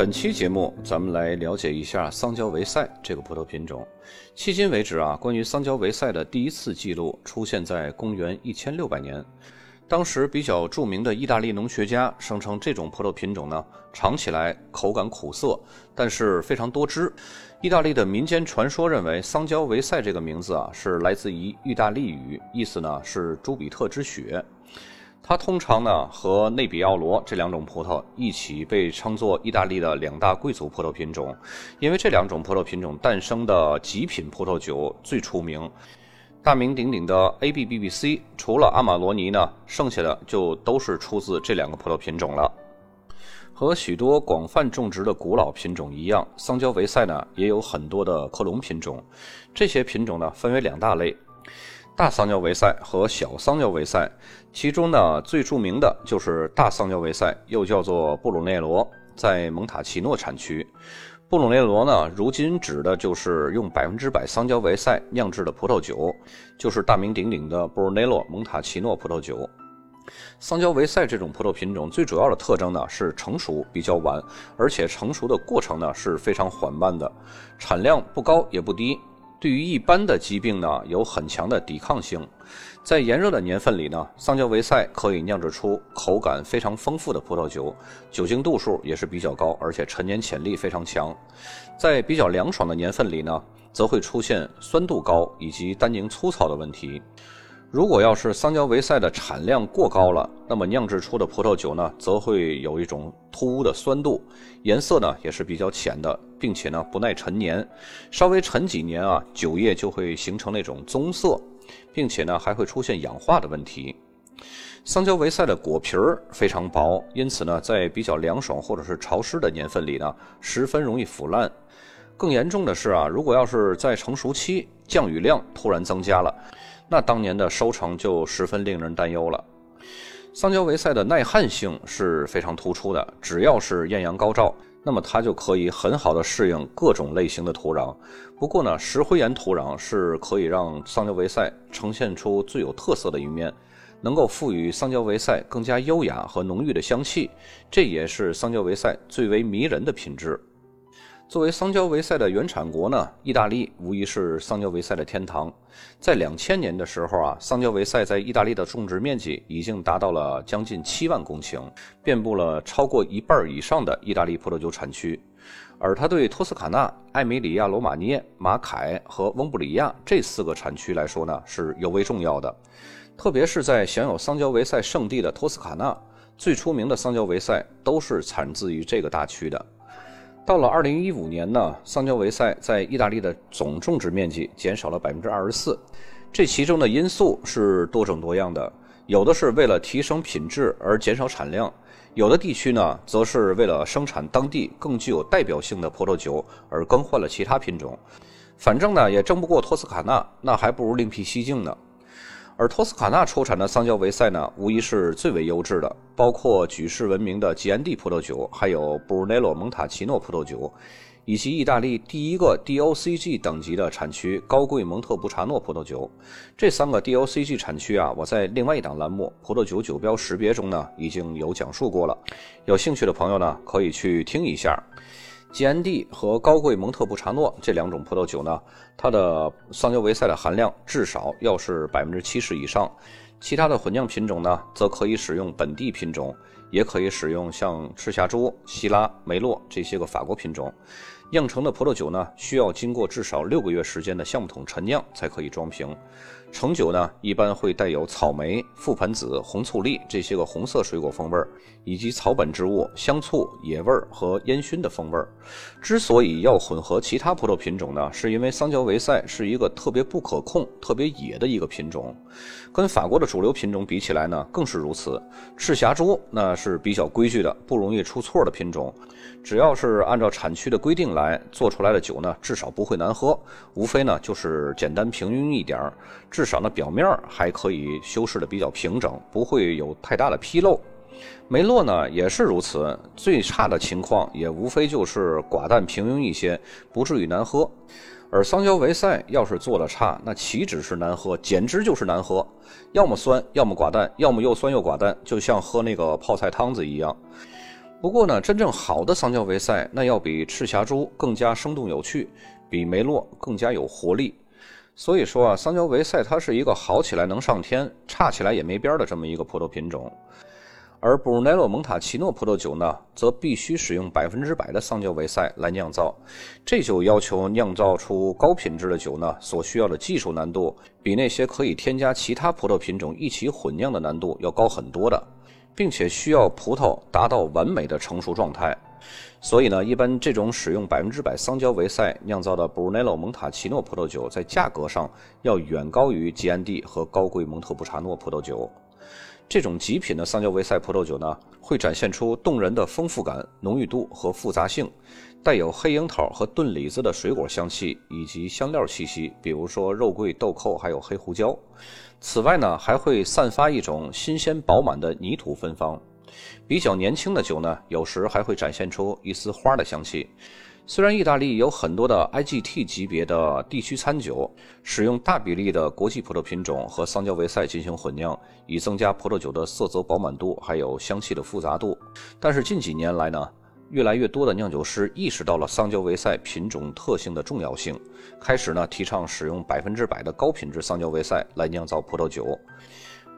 本期节目，咱们来了解一下桑娇维塞这个葡萄品种。迄今为止啊，关于桑娇维塞的第一次记录出现在公元一千六百年。当时比较著名的意大利农学家声称，这种葡萄品种呢，尝起来口感苦涩，但是非常多汁。意大利的民间传说认为，桑娇维塞这个名字啊，是来自于意大利语，意思呢是朱比特之血。它通常呢和内比奥罗这两种葡萄一起被称作意大利的两大贵族葡萄品种，因为这两种葡萄品种诞生的极品葡萄酒最出名。大名鼎鼎的 A B B B C，除了阿玛罗尼呢，剩下的就都是出自这两个葡萄品种了。和许多广泛种植的古老品种一样，桑娇维塞呢也有很多的克隆品种。这些品种呢分为两大类：大桑娇维塞和小桑娇维塞。其中呢最著名的就是大桑娇维塞，又叫做布鲁内罗，在蒙塔奇诺产区。布鲁内罗呢，如今指的就是用百分之百桑娇维塞酿制的葡萄酒，就是大名鼎鼎的布鲁内罗蒙塔奇诺葡萄酒。桑娇维塞这种葡萄品种最主要的特征呢是成熟比较晚，而且成熟的过程呢是非常缓慢的，产量不高也不低。对于一般的疾病呢，有很强的抵抗性。在炎热的年份里呢，桑乔维塞可以酿制出口感非常丰富的葡萄酒，酒精度数也是比较高，而且陈年潜力非常强。在比较凉爽的年份里呢，则会出现酸度高以及单宁粗糙的问题。如果要是桑娇维塞的产量过高了，那么酿制出的葡萄酒呢，则会有一种突兀的酸度，颜色呢也是比较浅的，并且呢不耐陈年，稍微陈几年啊，酒液就会形成那种棕色，并且呢还会出现氧化的问题。桑娇维塞的果皮儿非常薄，因此呢在比较凉爽或者是潮湿的年份里呢，十分容易腐烂。更严重的是啊，如果要是在成熟期降雨量突然增加了。那当年的收成就十分令人担忧了。桑娇维塞的耐旱性是非常突出的，只要是艳阳高照，那么它就可以很好的适应各种类型的土壤。不过呢，石灰岩土壤是可以让桑娇维塞呈现出最有特色的一面，能够赋予桑娇维塞更加优雅和浓郁的香气，这也是桑娇维塞最为迷人的品质。作为桑娇维塞的原产国呢，意大利无疑是桑娇维塞的天堂。在两千年的时候啊，桑娇维塞在意大利的种植面积已经达到了将近七万公顷，遍布了超过一半以上的意大利葡萄酒产区。而它对托斯卡纳、艾米里亚罗马涅、马凯和翁布里亚这四个产区来说呢，是尤为重要的。特别是在享有桑娇维塞圣地的托斯卡纳，最出名的桑娇维塞都是产自于这个大区的。到了二零一五年呢，桑娇维塞在意大利的总种植面积减少了百分之二十四，这其中的因素是多种多样的，有的是为了提升品质而减少产量，有的地区呢，则是为了生产当地更具有代表性的葡萄酒而更换了其他品种。反正呢，也争不过托斯卡纳，那还不如另辟蹊径呢。而托斯卡纳出产的桑娇维塞呢，无疑是最为优质的，包括举世闻名的吉安蒂葡萄酒，还有布鲁内罗蒙塔奇诺葡萄酒，以及意大利第一个 DOCG 等级的产区高贵蒙特布查诺葡萄酒。这三个 DOCG 产区啊，我在另外一档栏目《葡萄酒酒标识别》中呢，已经有讲述过了，有兴趣的朋友呢，可以去听一下。吉安蒂和高贵蒙特布查诺这两种葡萄酒呢，它的桑娇维塞的含量至少要是百分之七十以上。其他的混酿品种呢，则可以使用本地品种，也可以使用像赤霞珠、希拉、梅洛这些个法国品种。酿成的葡萄酒呢，需要经过至少六个月时间的橡木桶陈酿才可以装瓶。橙酒呢，一般会带有草莓、覆盆子、红醋栗这些个红色水果风味儿，以及草本植物、香醋、野味儿和烟熏的风味儿。之所以要混合其他葡萄品种呢，是因为桑娇维塞是一个特别不可控、特别野的一个品种，跟法国的主流品种比起来呢，更是如此。赤霞珠那是比较规矩的、不容易出错的品种，只要是按照产区的规定。来做出来的酒呢，至少不会难喝，无非呢就是简单平庸一点儿，至少呢表面还可以修饰的比较平整，不会有太大的纰漏。梅洛呢也是如此，最差的情况也无非就是寡淡平庸一些，不至于难喝。而桑娇维塞要是做的差，那岂止是难喝，简直就是难喝，要么酸，要么寡淡，要么又酸又寡淡，就像喝那个泡菜汤子一样。不过呢，真正好的桑娇维赛那要比赤霞珠更加生动有趣，比梅洛更加有活力。所以说啊，桑娇维赛它是一个好起来能上天，差起来也没边的这么一个葡萄品种。而布鲁奈洛蒙塔奇诺葡萄酒呢，则必须使用百分之百的桑娇维赛来酿造。这就要求酿造出高品质的酒呢，所需要的技术难度，比那些可以添加其他葡萄品种一起混酿的难度要高很多的，并且需要葡萄达到完美的成熟状态。所以呢，一般这种使用百分之百桑娇维赛酿造的布鲁内洛蒙塔奇诺葡萄酒，在价格上要远高于吉安蒂和高贵蒙特布查诺葡萄酒。这种极品的桑娇维塞葡萄酒呢，会展现出动人的丰富感、浓郁度和复杂性，带有黑樱桃和炖李子的水果香气以及香料气息，比如说肉桂、豆蔻还有黑胡椒。此外呢，还会散发一种新鲜饱满的泥土芬芳。比较年轻的酒呢，有时还会展现出一丝花的香气。虽然意大利有很多的 IGT 级别的地区餐酒，使用大比例的国际葡萄品种和桑娇维塞进行混酿，以增加葡萄酒的色泽饱满度，还有香气的复杂度。但是近几年来呢，越来越多的酿酒师意识到了桑娇维塞品种特性的重要性，开始呢提倡使用百分之百的高品质桑娇维塞来酿造葡萄酒。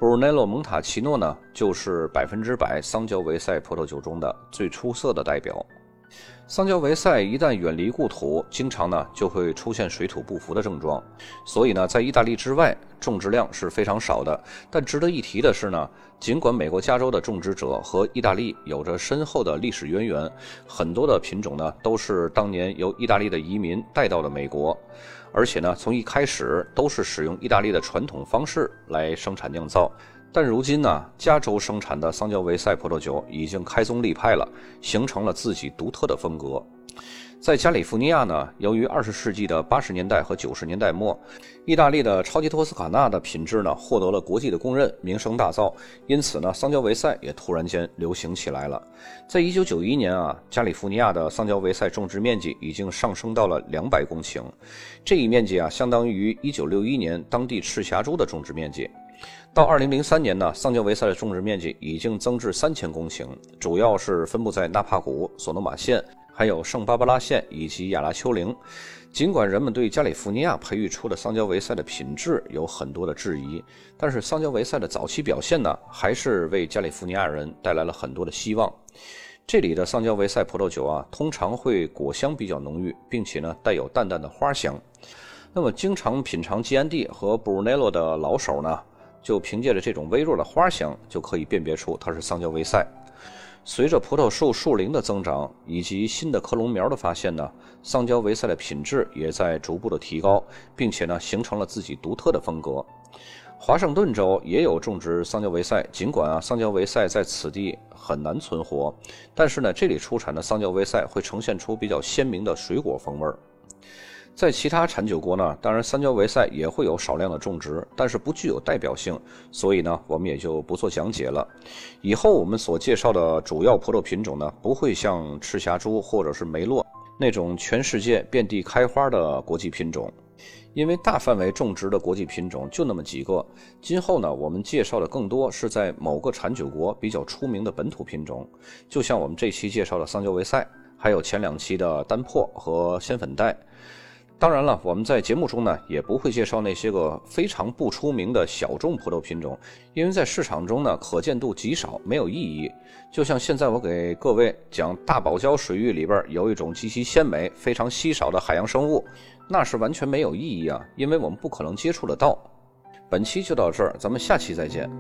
布鲁内洛蒙塔奇诺呢，就是百分之百桑娇维塞葡萄酒中的最出色的代表。桑娇维塞一旦远离故土，经常呢就会出现水土不服的症状，所以呢，在意大利之外种植量是非常少的。但值得一提的是呢，尽管美国加州的种植者和意大利有着深厚的历史渊源，很多的品种呢都是当年由意大利的移民带到了美国，而且呢从一开始都是使用意大利的传统方式来生产酿造。但如今呢，加州生产的桑娇维塞葡萄酒已经开宗立派了，形成了自己独特的风格。在加利福尼亚呢，由于二十世纪的八十年代和九十年代末，意大利的超级托斯卡纳的品质呢获得了国际的公认，名声大噪，因此呢，桑娇维塞也突然间流行起来了。在一九九一年啊，加利福尼亚的桑娇维塞种植面积已经上升到了两百公顷，这一面积啊，相当于一九六一年当地赤霞珠的种植面积。到二零零三年呢，桑娇维塞的种植面积已经增至三千公顷，主要是分布在纳帕谷、索诺马县、还有圣巴巴拉县以及亚拉丘陵。尽管人们对加利福尼亚培育出的桑娇维塞的品质有很多的质疑，但是桑娇维塞的早期表现呢，还是为加利福尼亚人带来了很多的希望。这里的桑娇维塞葡萄酒啊，通常会果香比较浓郁，并且呢带有淡淡的花香。那么，经常品尝基安蒂和布鲁内洛的老手呢？就凭借着这种微弱的花香，就可以辨别出它是桑娇维塞。随着葡萄树树龄的增长以及新的克隆苗的发现呢，桑娇维塞的品质也在逐步的提高，并且呢形成了自己独特的风格。华盛顿州也有种植桑娇维塞，尽管啊桑娇维塞在此地很难存活，但是呢这里出产的桑娇维塞会呈现出比较鲜明的水果风味儿。在其他产酒国呢，当然三焦维塞也会有少量的种植，但是不具有代表性，所以呢，我们也就不做讲解了。以后我们所介绍的主要葡萄品种呢，不会像赤霞珠或者是梅洛那种全世界遍地开花的国际品种，因为大范围种植的国际品种就那么几个。今后呢，我们介绍的更多是在某个产酒国比较出名的本土品种，就像我们这期介绍的桑娇维塞，还有前两期的丹珀和仙粉黛。当然了，我们在节目中呢也不会介绍那些个非常不出名的小众葡萄品种，因为在市场中呢可见度极少，没有意义。就像现在我给各位讲大堡礁水域里边有一种极其鲜美、非常稀少的海洋生物，那是完全没有意义啊，因为我们不可能接触得到。本期就到这儿，咱们下期再见。